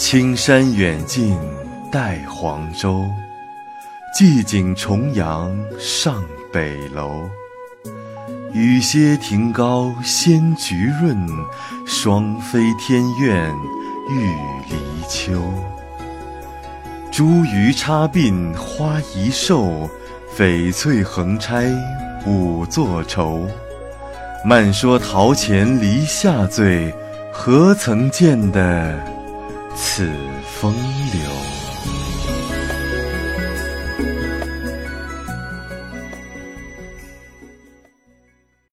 青山远近带黄州，寄景重阳上北楼。雨歇亭高仙菊润，双飞天苑玉离秋。茱萸插鬓花宜瘦，翡翠横钗五作愁。漫说陶钱离下醉，何曾见得此风流？